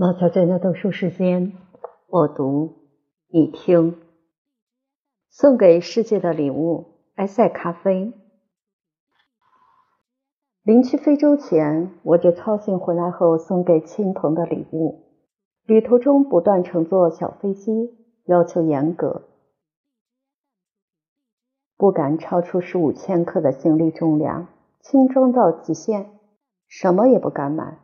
毛小娟的读书时间，我读，你听。送给世界的礼物：埃塞咖啡。临去非洲前，我就操心回来后送给亲朋的礼物。旅途中不断乘坐小飞机，要求严格，不敢超出十五千克的行李重量，轻装到极限，什么也不敢买。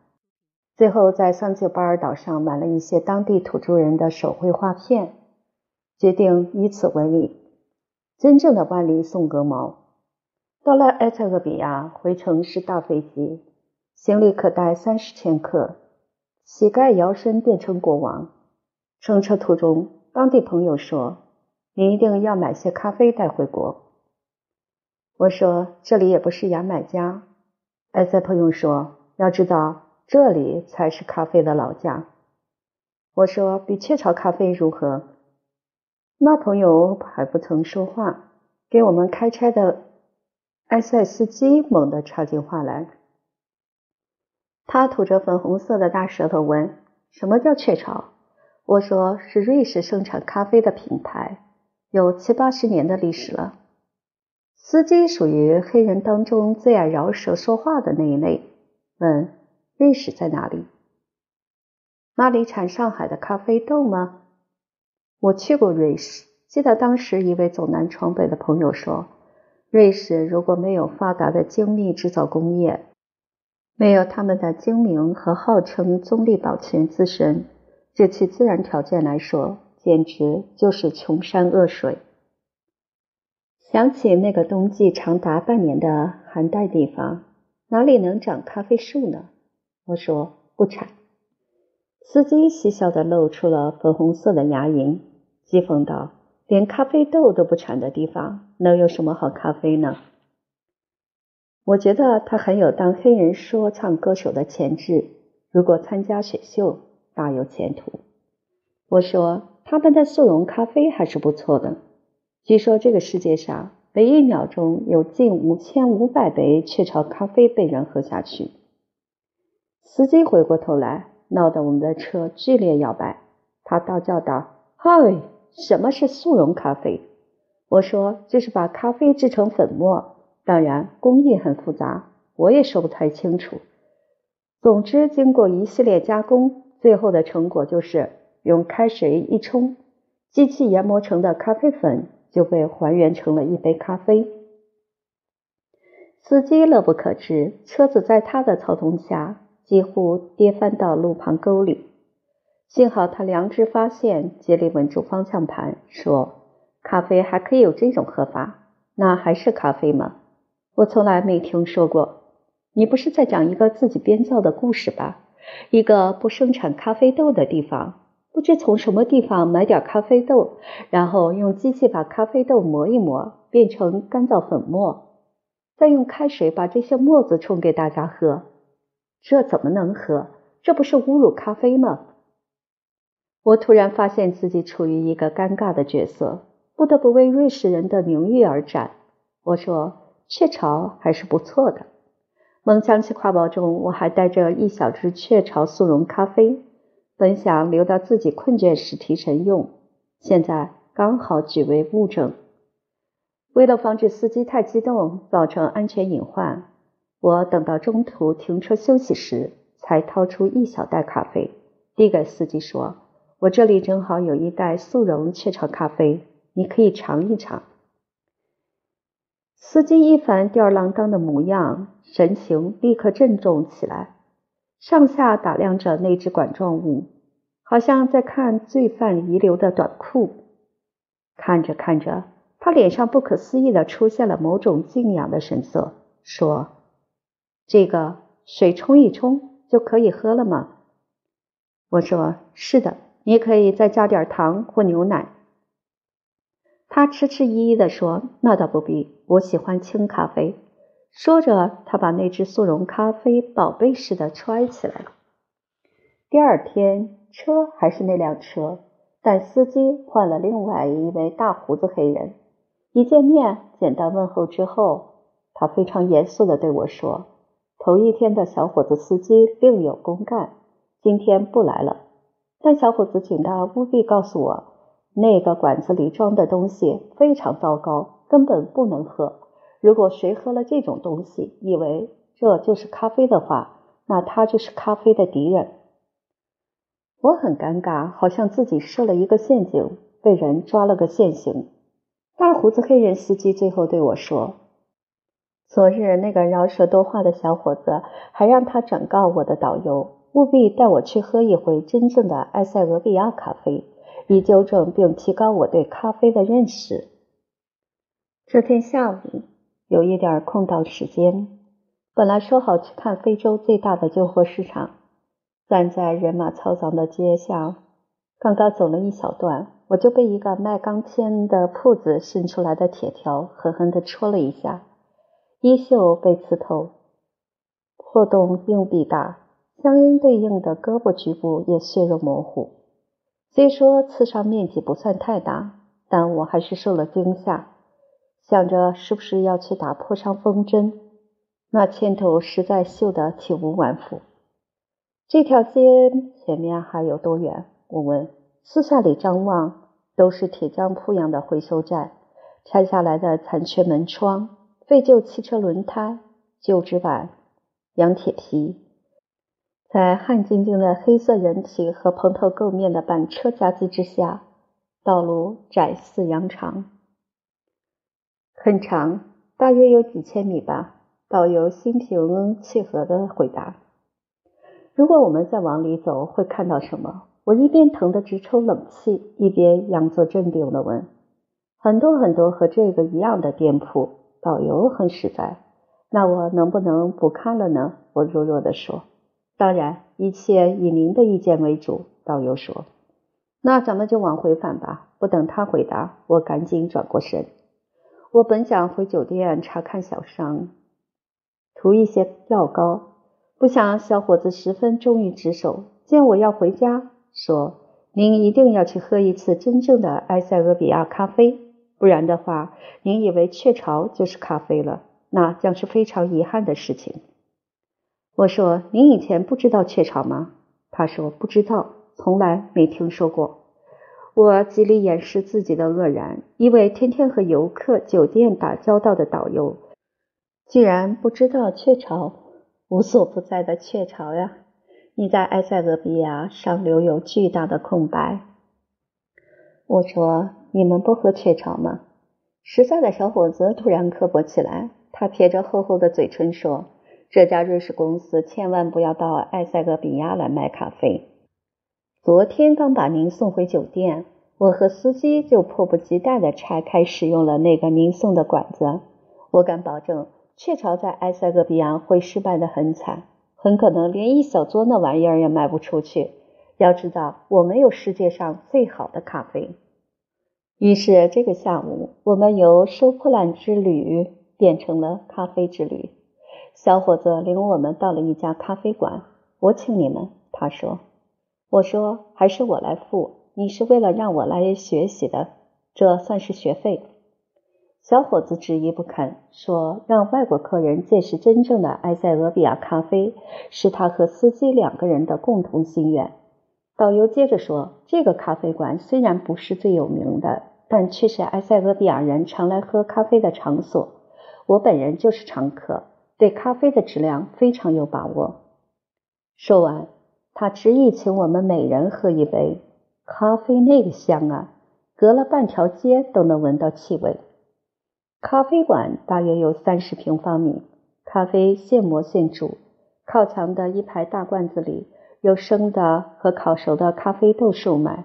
最后在桑吉巴尔岛上买了一些当地土著人的手绘画片，决定以此为例，真正的万里送鹅毛。到了埃塞俄比亚，回程是大飞机，行李可带三十千克，乞丐摇身变成国王。乘车途中，当地朋友说：“你一定要买些咖啡带回国。”我说：“这里也不是牙买加。”埃塞朋友说：“要知道。”这里才是咖啡的老家。我说：“比雀巢咖啡如何？”那朋友还不曾说话，给我们开差的埃塞司机猛地插进话来。他吐着粉红色的大舌头问：“什么叫雀巢？”我说：“是瑞士生产咖啡的品牌，有七八十年的历史了。”司机属于黑人当中最爱饶舌说话的那一类，问。瑞士在哪里？那里产上海的咖啡豆吗？我去过瑞士，记得当时一位走南闯北的朋友说，瑞士如果没有发达的精密制造工业，没有他们的精明和号称中立保全自身，就其自然条件来说，简直就是穷山恶水。想起那个冬季长达半年的寒带地方，哪里能长咖啡树呢？我说不产。司机嬉笑的露出了粉红色的牙龈，讥讽道：“连咖啡豆都不产的地方，能有什么好咖啡呢？”我觉得他很有当黑人说唱歌手的潜质，如果参加选秀，大有前途。我说他们的速溶咖啡还是不错的，据说这个世界上每一秒钟有近五千五百杯雀巢咖啡被人喝下去。司机回过头来，闹得我们的车剧烈摇摆。他大叫道：“嗨，什么是速溶咖啡？”我说：“就是把咖啡制成粉末，当然工艺很复杂，我也说不太清楚。总之，经过一系列加工，最后的成果就是用开水一冲，机器研磨成的咖啡粉就被还原成了一杯咖啡。”司机乐不可支，车子在他的操纵下。几乎跌翻到路旁沟里，幸好他良知发现，竭力稳住方向盘，说：“咖啡还可以有这种喝法？那还是咖啡吗？我从来没听说过。你不是在讲一个自己编造的故事吧？一个不生产咖啡豆的地方，不知从什么地方买点咖啡豆，然后用机器把咖啡豆磨一磨，变成干燥粉末，再用开水把这些沫子冲给大家喝。”这怎么能喝？这不是侮辱咖啡吗？我突然发现自己处于一个尴尬的角色，不得不为瑞士人的名誉而战。我说：“雀巢还是不错的。”猛想起挎包中我还带着一小支雀巢速溶咖啡，本想留到自己困倦时提神用，现在刚好举为物证。为了防止司机太激动造成安全隐患。我等到中途停车休息时，才掏出一小袋咖啡，递给司机说：“我这里正好有一袋速溶雀巢咖啡，你可以尝一尝。”司机一反吊儿郎当的模样，神情立刻郑重起来，上下打量着那只管状物，好像在看罪犯遗留的短裤。看着看着，他脸上不可思议的出现了某种敬仰的神色，说。这个水冲一冲就可以喝了吗？我说是的，你可以再加点糖或牛奶。他迟迟疑疑的说：“那倒不必，我喜欢清咖啡。”说着，他把那只速溶咖啡宝贝似的揣起来。第二天，车还是那辆车，但司机换了另外一位大胡子黑人。一见面，简单问候之后，他非常严肃的对我说。头一天的小伙子司机另有公干，今天不来了，但小伙子请他务必告诉我，那个管子里装的东西非常糟糕，根本不能喝。如果谁喝了这种东西，以为这就是咖啡的话，那他就是咖啡的敌人。我很尴尬，好像自己设了一个陷阱，被人抓了个现行。大胡子黑人司机最后对我说：“昨日那个饶舌多话的小伙子还让他转告我的导游，务必带我去喝一回真正的埃塞俄比亚咖啡，以纠正并提高我对咖啡的认识。”这天下午有一点空档时间，本来说好去看非洲最大的旧货市场，站在人马嘈杂的街巷，刚刚走了一小段。我就被一个卖钢片的铺子伸出来的铁条狠狠地戳了一下，衣袖被刺透，破洞硬币大，相应对应的胳膊局部也血肉模糊。虽说刺伤面积不算太大，但我还是受了惊吓，想着是不是要去打破伤风针。那牵头实在锈得体无完肤。这条街前面还有多远？我问。四下里张望，都是铁匠铺样的回收站，拆下来的残缺门窗、废旧汽车轮胎、旧纸板、羊铁皮，在汗津津的黑色人体和蓬头垢面的板车夹击之下，道路窄似羊肠，很长，大约有几千米吧。导游心平气和地回答：“如果我们再往里走，会看到什么？”我一边疼得直抽冷气，一边佯作镇定地问：“很多很多和这个一样的店铺。”导游很实在。那我能不能不看了呢？我弱弱地说：“当然，一切以您的意见为主。”导游说：“那咱们就往回返吧。”不等他回答，我赶紧转过身。我本想回酒店查看小伤，涂一些药膏，不想小伙子十分忠于职守，见我要回家。说：“您一定要去喝一次真正的埃塞俄比亚咖啡，不然的话，您以为雀巢就是咖啡了，那将是非常遗憾的事情。”我说：“您以前不知道雀巢吗？”他说：“不知道，从来没听说过。”我极力掩饰自己的愕然，一位天天和游客、酒店打交道的导游，居然不知道雀巢，无所不在的雀巢呀！你在埃塞俄比亚上留有巨大的空白。我说：“你们不喝雀巢吗？”实在的小伙子突然刻薄起来，他撇着厚厚的嘴唇说：“这家瑞士公司千万不要到埃塞俄比亚来卖咖啡。昨天刚把您送回酒店，我和司机就迫不及待地拆开使用了那个您送的管子。我敢保证，雀巢在埃塞俄比亚会失败得很惨。”很可能连一小撮那玩意儿也卖不出去。要知道，我们有世界上最好的咖啡。于是，这个下午，我们由收破烂之旅变成了咖啡之旅。小伙子领我们到了一家咖啡馆。我请你们，他说。我说，还是我来付。你是为了让我来学习的，这算是学费。小伙子执意不肯，说让外国客人见识真正的埃塞俄比亚咖啡是他和司机两个人的共同心愿。导游接着说：“这个咖啡馆虽然不是最有名的，但却是埃塞俄比亚人常来喝咖啡的场所。我本人就是常客，对咖啡的质量非常有把握。”说完，他执意请我们每人喝一杯咖啡，那个香啊，隔了半条街都能闻到气味。咖啡馆大约有三十平方米，咖啡现磨现煮。靠墙的一排大罐子里有生的和烤熟的咖啡豆售卖。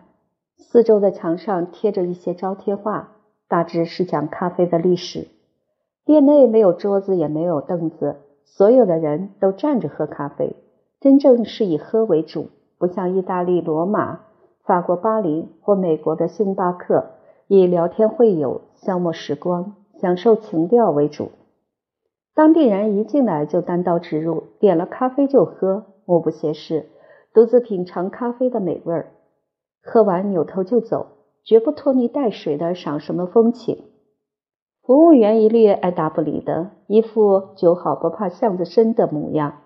四周的墙上贴着一些招贴画，大致是讲咖啡的历史。店内没有桌子，也没有凳子，所有的人都站着喝咖啡，真正是以喝为主，不像意大利罗马、法国巴黎或美国的星巴克，以聊天会友消磨时光。享受情调为主，当地人一进来就单刀直入，点了咖啡就喝，目不斜视，独自品尝咖啡的美味儿。喝完扭头就走，绝不拖泥带水的赏什么风情。服务员一律爱答不理的，一副酒好不怕巷子深的模样。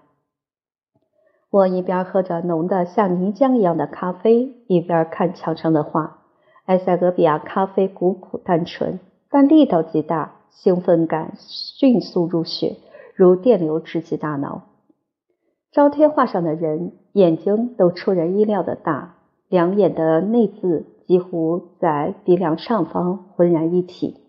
我一边喝着浓的像泥浆一样的咖啡，一边看墙上的画。埃塞俄比亚咖啡古朴单纯，但力道极大，兴奋感迅速入血，如电流直击大脑。招贴画上的人眼睛都出人意料的大，两眼的内眦几乎在鼻梁上方浑然一体，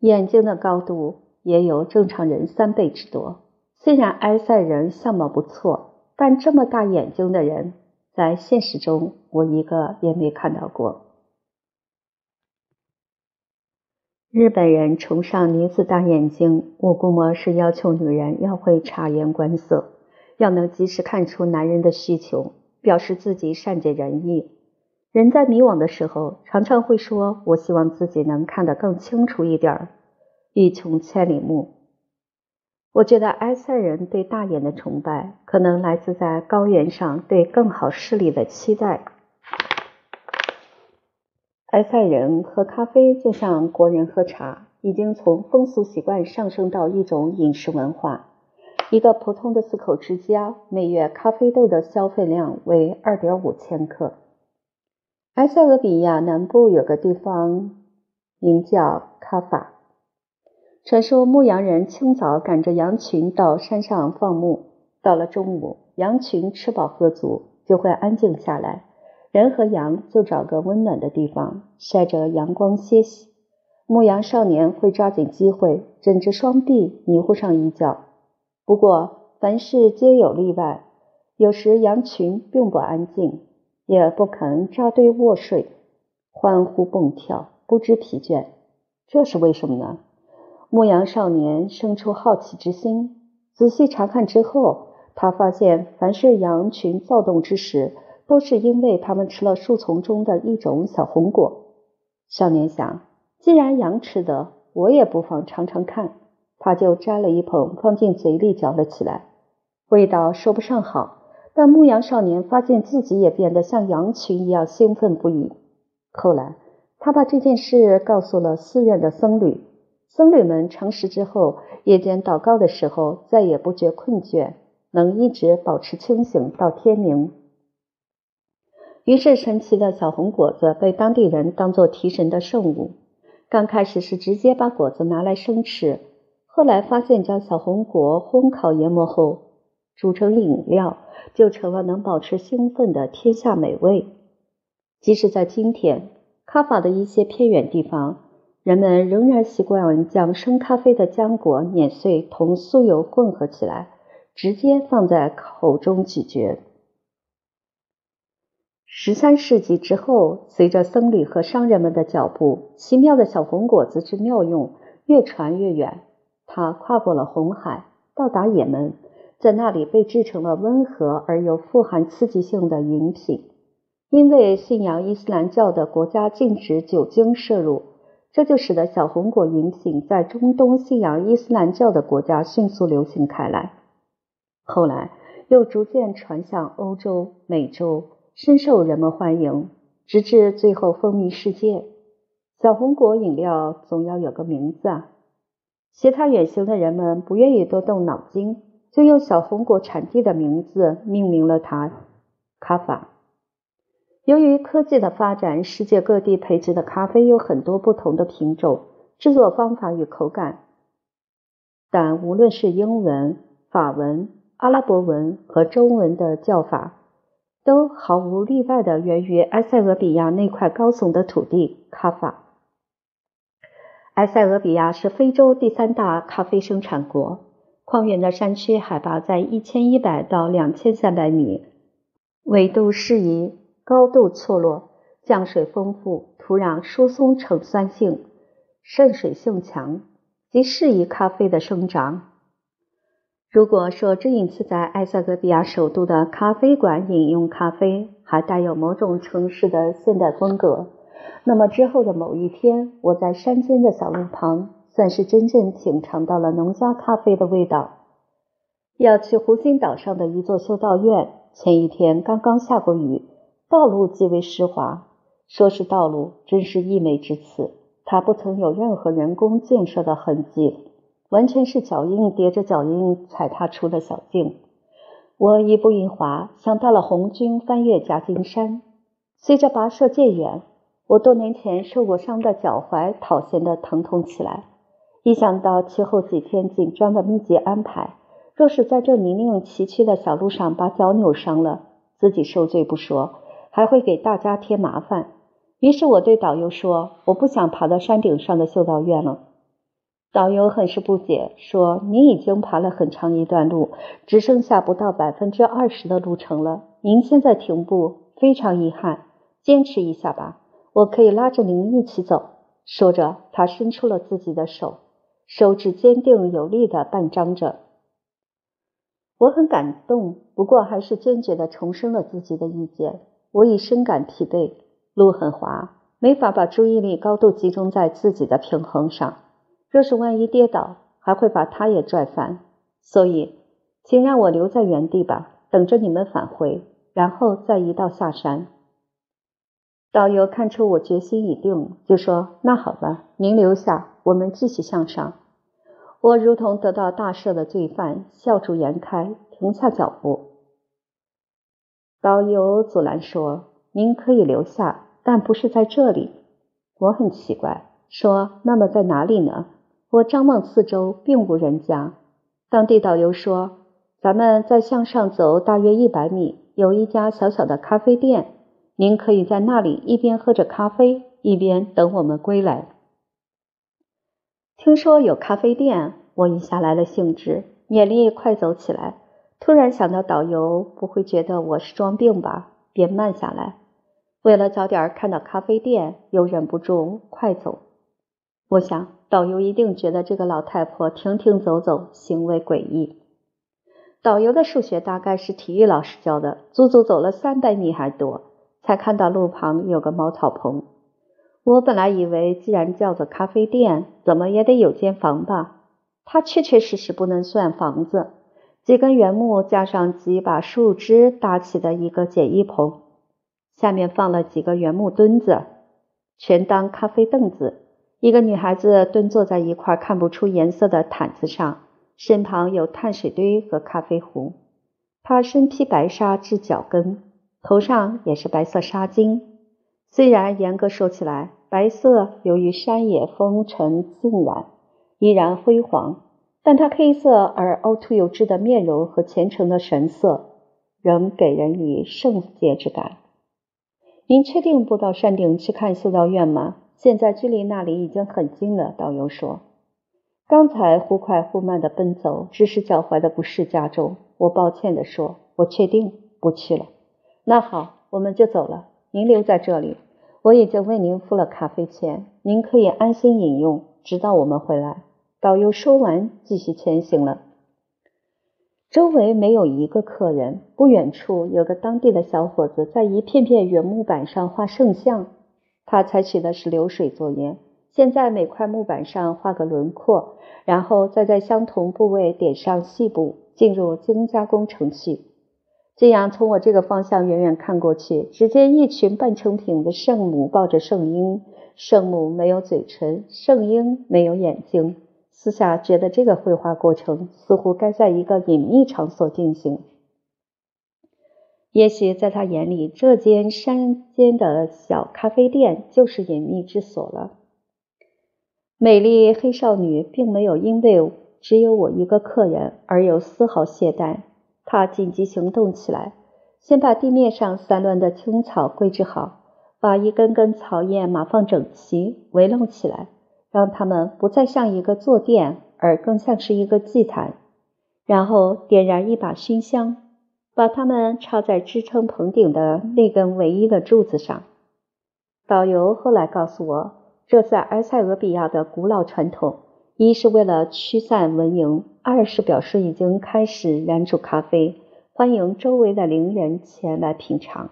眼睛的高度也有正常人三倍之多。虽然埃塞人相貌不错，但这么大眼睛的人，在现实中我一个也没看到过。日本人崇尚女子大眼睛，我估摸是要求女人要会察言观色，要能及时看出男人的需求，表示自己善解人意。人在迷惘的时候，常常会说：“我希望自己能看得更清楚一点。”欲穷千里目。我觉得埃塞人对大眼的崇拜，可能来自在高原上对更好视力的期待。埃塞人喝咖啡就像国人喝茶，已经从风俗习惯上升到一种饮食文化。一个普通的四口之家，每月咖啡豆的消费量为二点五千克。埃塞俄比亚南部有个地方名叫卡法。传说牧羊人清早赶着羊群到山上放牧，到了中午，羊群吃饱喝足，就会安静下来，人和羊就找个温暖的地方晒着阳光歇息。牧羊少年会抓紧机会，枕着双臂迷糊上一觉。不过，凡事皆有例外，有时羊群并不安静，也不肯扎堆卧睡，欢呼蹦跳，不知疲倦。这是为什么呢？牧羊少年生出好奇之心，仔细查看之后，他发现凡是羊群躁动之时，都是因为他们吃了树丛中的一种小红果。少年想，既然羊吃的，我也不妨尝尝看。他就摘了一捧放进嘴里嚼了起来，味道说不上好，但牧羊少年发现自己也变得像羊群一样兴奋不已。后来，他把这件事告诉了寺院的僧侣。僧侣们诚实之后，夜间祷告的时候再也不觉困倦，能一直保持清醒到天明。于是，神奇的小红果子被当地人当作提神的圣物。刚开始是直接把果子拿来生吃，后来发现将小红果烘烤研磨后煮成饮料，就成了能保持兴奋的天下美味。即使在今天，卡法的一些偏远地方。人们仍然习惯将生咖啡的浆果碾碎，同酥油混合起来，直接放在口中咀嚼。十三世纪之后，随着僧侣和商人们的脚步，奇妙的小红果子之妙用越传越远。它跨过了红海，到达也门，在那里被制成了温和而又富含刺激性的饮品。因为信仰伊斯兰教的国家禁止酒精摄入。这就使得小红果饮品在中东信仰伊斯兰教的国家迅速流行开来，后来又逐渐传向欧洲、美洲，深受人们欢迎，直至最后风靡世界。小红果饮料总要有个名字啊！其他远行的人们不愿意多动脑筋，就用小红果产地的名字命名了它——卡法。由于科技的发展，世界各地培植的咖啡有很多不同的品种、制作方法与口感。但无论是英文、法文、阿拉伯文和中文的叫法，都毫无例外的源于埃塞俄比亚那块高耸的土地——卡法。埃塞俄比亚是非洲第三大咖啡生产国，矿源的山区海拔在一千一百到两千三百米，纬度适宜。高度错落，降水丰富，土壤疏松呈酸性，渗水性强，极适宜咖啡的生长。如果说这一次在埃塞俄比亚首都的咖啡馆饮用咖啡还带有某种城市的现代风格，那么之后的某一天，我在山间的小路旁，算是真正品尝到了农家咖啡的味道。要去湖心岛上的一座修道院，前一天刚刚下过雨。道路极为湿滑，说是道路，真是溢美之词。它不曾有任何人工建设的痕迹，完全是脚印叠着脚印踩踏出的小径。我一步一滑，想到了红军翻越夹金山。随着跋涉渐远，我多年前受过伤的脚踝讨嫌的疼痛起来。一想到其后几天紧张的密集安排，若是在这泥泞崎岖的小路上把脚扭伤了，自己受罪不说，还会给大家添麻烦。于是我对导游说：“我不想爬到山顶上的修道院了。”导游很是不解，说：“您已经爬了很长一段路，只剩下不到百分之二十的路程了。您现在停步，非常遗憾。坚持一下吧，我可以拉着您一起走。”说着，他伸出了自己的手，手指坚定有力的半张着。我很感动，不过还是坚决的重申了自己的意见。我已深感疲惫。路很滑，没法把注意力高度集中在自己的平衡上。若是万一跌倒，还会把他也拽翻。所以，请让我留在原地吧，等着你们返回，然后再一道下山。导游看出我决心已定，就说：“那好吧，您留下，我们继续向上。”我如同得到大赦的罪犯，笑逐颜开，停下脚步。导游阻拦说：“您可以留下。”但不是在这里，我很奇怪，说那么在哪里呢？我张望四周，并无人家。当地导游说，咱们再向上走大约一百米，有一家小小的咖啡店，您可以在那里一边喝着咖啡，一边等我们归来。听说有咖啡店，我一下来了兴致，勉力快走起来。突然想到导游不会觉得我是装病吧，便慢下来。为了早点看到咖啡店，又忍不住快走。我想导游一定觉得这个老太婆停停走走，行为诡异。导游的数学大概是体育老师教的，足足走了三百米还多，才看到路旁有个茅草棚。我本来以为，既然叫做咖啡店，怎么也得有间房吧？它确确实实不能算房子，几根原木加上几把树枝搭起的一个简易棚。下面放了几个原木墩子，全当咖啡凳子。一个女孩子蹲坐在一块看不出颜色的毯子上，身旁有碳水堆和咖啡壶。她身披白纱至脚跟，头上也是白色纱巾。虽然严格说起来，白色由于山野风尘浸染，依然辉煌，但他黑色而凹凸有致的面容和虔诚的神色，仍给人以圣洁之感。您确定不到山顶去看修道院吗？现在距离那里已经很近了。导游说，刚才忽快忽慢的奔走，致使脚踝的不适加重。我抱歉地说，我确定不去了。那好，我们就走了。您留在这里，我已经为您付了咖啡钱，您可以安心饮用，直到我们回来。导游说完，继续前行了。周围没有一个客人。不远处有个当地的小伙子在一片片原木板上画圣像。他采取的是流水作业，先在每块木板上画个轮廓，然后再在相同部位点上细部，进入精加工程序。这样，从我这个方向远远看过去，只见一群半成品的圣母抱着圣婴。圣母没有嘴唇，圣婴没有眼睛。私下觉得这个绘画过程似乎该在一个隐秘场所进行。也许在他眼里，这间山间的小咖啡店就是隐秘之所了。美丽黑少女并没有因为只有我一个客人而有丝毫懈怠，他紧急行动起来，先把地面上散乱的青草归置好，把一根根草叶码放整齐，围拢起来。让它们不再像一个坐垫，而更像是一个祭坛。然后点燃一把熏香，把它们插在支撑棚顶的那根唯一的柱子上。导游后来告诉我，这在埃塞俄比亚的古老传统：一是为了驱散蚊蝇，二是表示已经开始燃煮咖啡，欢迎周围的邻人前来品尝。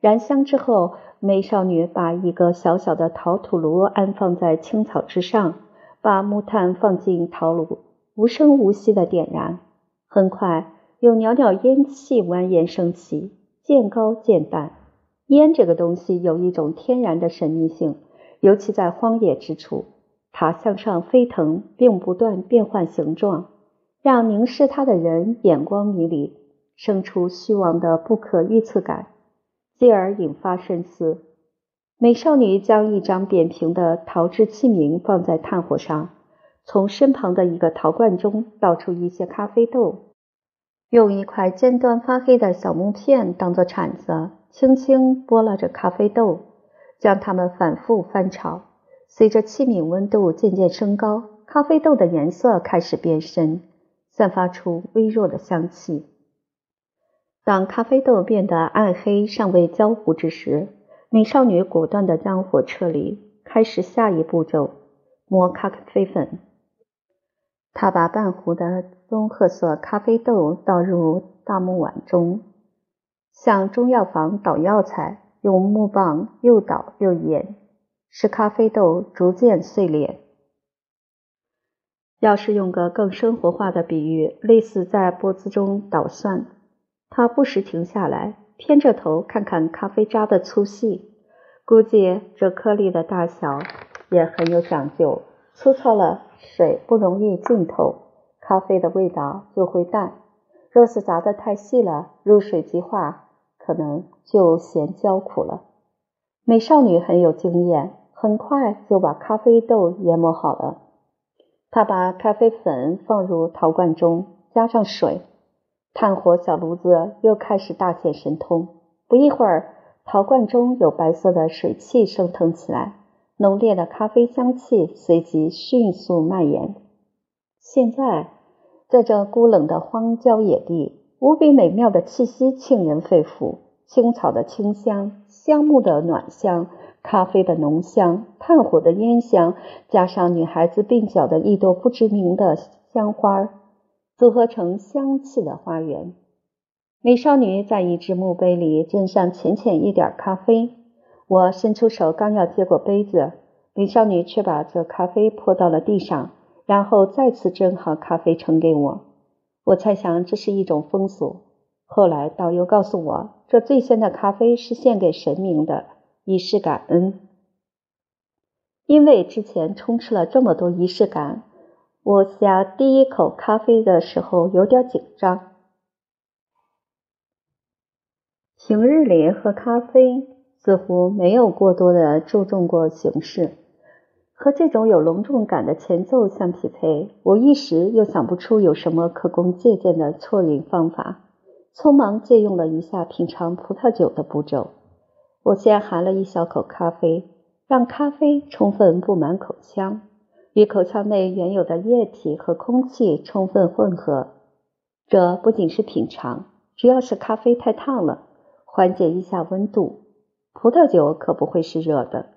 燃香之后。美少女把一个小小的陶土炉安放在青草之上，把木炭放进陶炉，无声无息的点燃。很快，有袅袅烟气蜿蜒升起，渐高渐淡。烟这个东西有一种天然的神秘性，尤其在荒野之处，它向上飞腾，并不断变换形状，让凝视它的人眼光迷离。生出虚妄的不可预测感，继而引发深思。美少女将一张扁平的陶制器皿放在炭火上，从身旁的一个陶罐中倒出一些咖啡豆，用一块尖端发黑的小木片当做铲子，轻轻拨拉着咖啡豆，将它们反复翻炒。随着器皿温度渐渐升高，咖啡豆的颜色开始变深，散发出微弱的香气。当咖啡豆变得暗黑、尚未焦糊之时，美少女果断地将火撤离，开始下一步骤——磨咖啡粉。她把半壶的棕褐色咖啡豆倒入大木碗中，像中药房捣药材，用木棒又捣又研，使咖啡豆逐渐碎裂。要是用个更生活化的比喻，类似在钵子中捣蒜。他不时停下来。偏着头看看咖啡渣的粗细，估计这颗粒的大小也很有讲究。粗糙了，水不容易浸透，咖啡的味道就会淡；若是砸得太细了，入水即化，可能就嫌焦苦了。美少女很有经验，很快就把咖啡豆研磨好了。她把咖啡粉放入陶罐中，加上水。炭火小炉子又开始大显神通。不一会儿，陶罐中有白色的水汽升腾起来，浓烈的咖啡香气随即迅速蔓延。现在，在这孤冷的荒郊野地，无比美妙的气息沁人肺腑：青草的清香，香木的暖香，咖啡的浓香，炭火的烟香，加上女孩子鬓角的一朵不知名的香花。组合成香气的花园。美少女在一只墓碑里斟上浅浅一点咖啡。我伸出手，刚要接过杯子，美少女却把这咖啡泼到了地上，然后再次斟好咖啡呈给我。我猜想这是一种风俗。后来导游告诉我，这最鲜的咖啡是献给神明的，以示感恩。因为之前充斥了这么多仪式感。我下第一口咖啡的时候有点紧张。平日里喝咖啡似乎没有过多的注重过形式，和这种有隆重感的前奏相匹配，我一时又想不出有什么可供借鉴的错饮方法，匆忙借用了一下品尝葡萄酒的步骤。我先含了一小口咖啡，让咖啡充分布满口腔。与口腔内原有的液体和空气充分混合。这不仅是品尝，主要是咖啡太烫了，缓解一下温度。葡萄酒可不会是热的。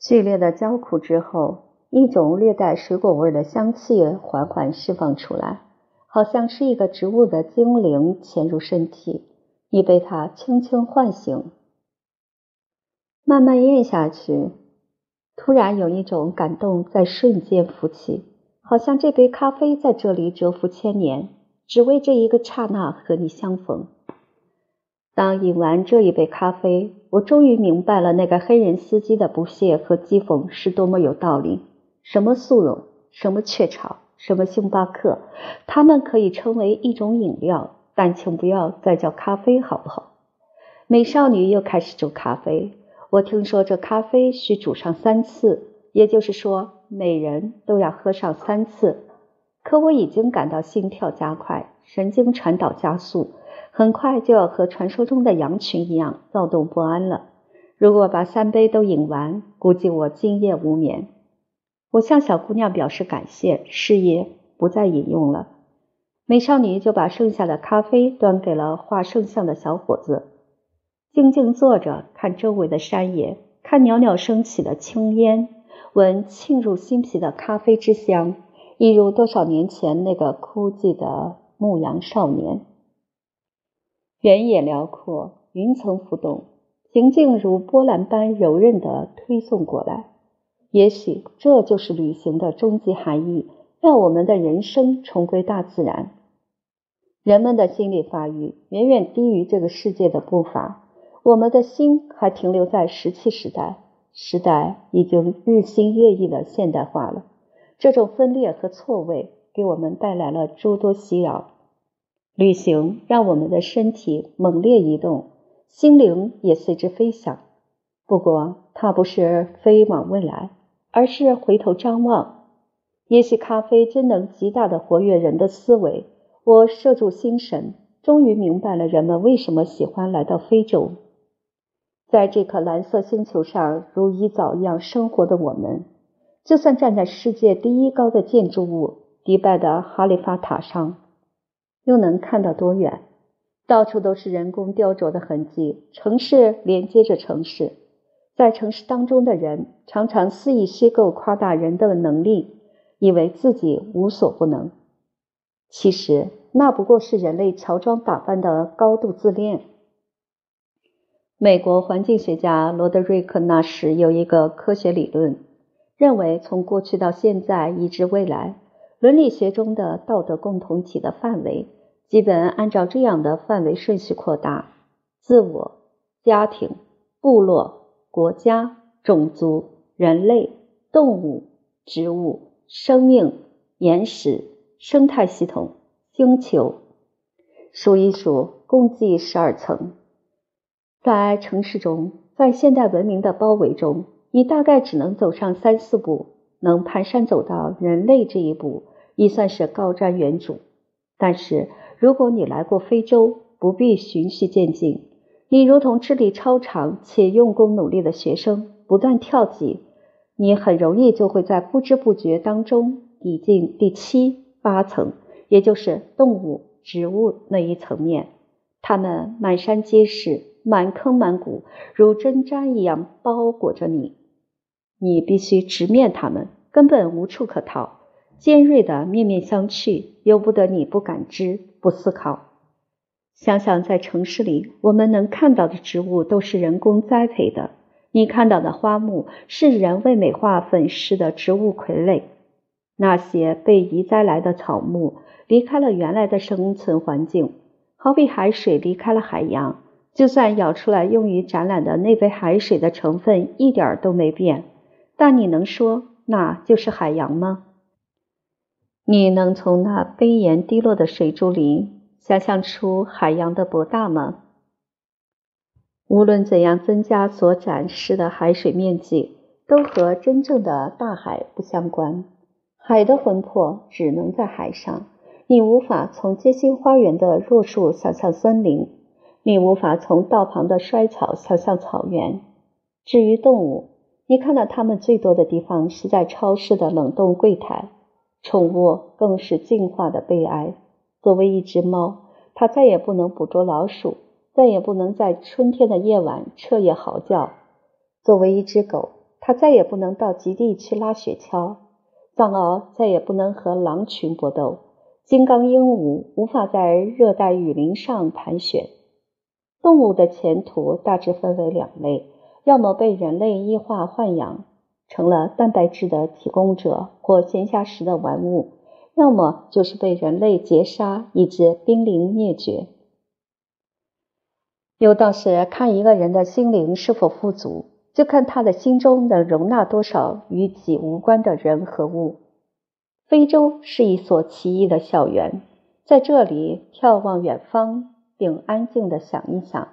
剧烈的焦苦之后，一种略带水果味的香气缓缓释放出来，好像是一个植物的精灵潜入身体，已被它轻轻唤醒。慢慢咽下去。突然有一种感动在瞬间浮起，好像这杯咖啡在这里蛰伏千年，只为这一个刹那和你相逢。当饮完这一杯咖啡，我终于明白了那个黑人司机的不屑和讥讽是多么有道理。什么速溶，什么雀巢，什么星巴克，它们可以称为一种饮料，但请不要再叫咖啡，好不好？美少女又开始煮咖啡。我听说这咖啡需煮上三次，也就是说每人都要喝上三次。可我已经感到心跳加快，神经传导加速，很快就要和传说中的羊群一样躁动不安了。如果把三杯都饮完，估计我今夜无眠。我向小姑娘表示感谢，示意不再饮用了。美少女就把剩下的咖啡端给了画圣像的小伙子。静静坐着，看周围的山野，看袅袅升起的青烟，闻沁入心脾的咖啡之香，一如多少年前那个枯寂的牧羊少年。原野辽阔，云层浮动，平静如波澜般柔韧地推送过来。也许这就是旅行的终极含义，让我们的人生重归大自然。人们的心理发育远远低于这个世界的步伐。我们的心还停留在石器时代，时代已经日新月异的现代化了。这种分裂和错位给我们带来了诸多袭扰。旅行让我们的身体猛烈移动，心灵也随之飞翔。不过，它不是飞往未来，而是回头张望。也许咖啡真能极大的活跃人的思维。我摄住心神，终于明白了人们为什么喜欢来到非洲。在这颗蓝色星球上，如蚁藻一样生活的我们，就算站在世界第一高的建筑物——迪拜的哈利法塔上，又能看到多远？到处都是人工雕琢的痕迹，城市连接着城市，在城市当中的人常常肆意虚构、夸大人的能力，以为自己无所不能。其实，那不过是人类乔装打扮的高度自恋。美国环境学家罗德瑞克·纳什有一个科学理论，认为从过去到现在以至未来，伦理学中的道德共同体的范围，基本按照这样的范围顺序扩大：自我、家庭、部落、国家、种族、人类、动物、植物、生命、岩石、生态系统、星球。数一数，共计十二层。在城市中，在现代文明的包围中，你大概只能走上三四步。能蹒跚走到人类这一步，已算是高瞻远瞩。但是，如果你来过非洲，不必循序渐进。你如同智力超常且用功努力的学生，不断跳级，你很容易就会在不知不觉当中抵进第七、八层，也就是动物、植物那一层面。它们满山皆是。满坑满谷，如针毡一样包裹着你，你必须直面他们，根本无处可逃。尖锐的面面相觑，由不得你不感知、不思考。想想，在城市里，我们能看到的植物都是人工栽培的，你看到的花木是人为美化粉饰的植物傀儡。那些被移栽来的草木，离开了原来的生存环境，好比海水离开了海洋。就算舀出来用于展览的那杯海水的成分一点都没变，但你能说那就是海洋吗？你能从那杯沿滴落的水珠里想象出海洋的博大吗？无论怎样增加所展示的海水面积，都和真正的大海不相关。海的魂魄只能在海上，你无法从街心花园的弱树想象森林。你无法从道旁的衰草想象草原。至于动物，你看到它们最多的地方是在超市的冷冻柜台。宠物更是进化的悲哀。作为一只猫，它再也不能捕捉老鼠，再也不能在春天的夜晚彻夜嚎叫。作为一只狗，它再也不能到极地去拉雪橇。藏獒再也不能和狼群搏斗。金刚鹦鹉无法在热带雨林上盘旋。动物的前途大致分为两类：要么被人类异化豢养，成了蛋白质的提供者或闲暇时的玩物；要么就是被人类劫杀，以致濒临灭绝。有道是，看一个人的心灵是否富足，就看他的心中能容纳多少与己无关的人和物。非洲是一所奇异的校园，在这里眺望远方。并安静地想一想，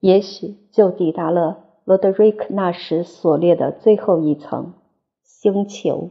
也许就抵达了罗德瑞克纳什所列的最后一层星球。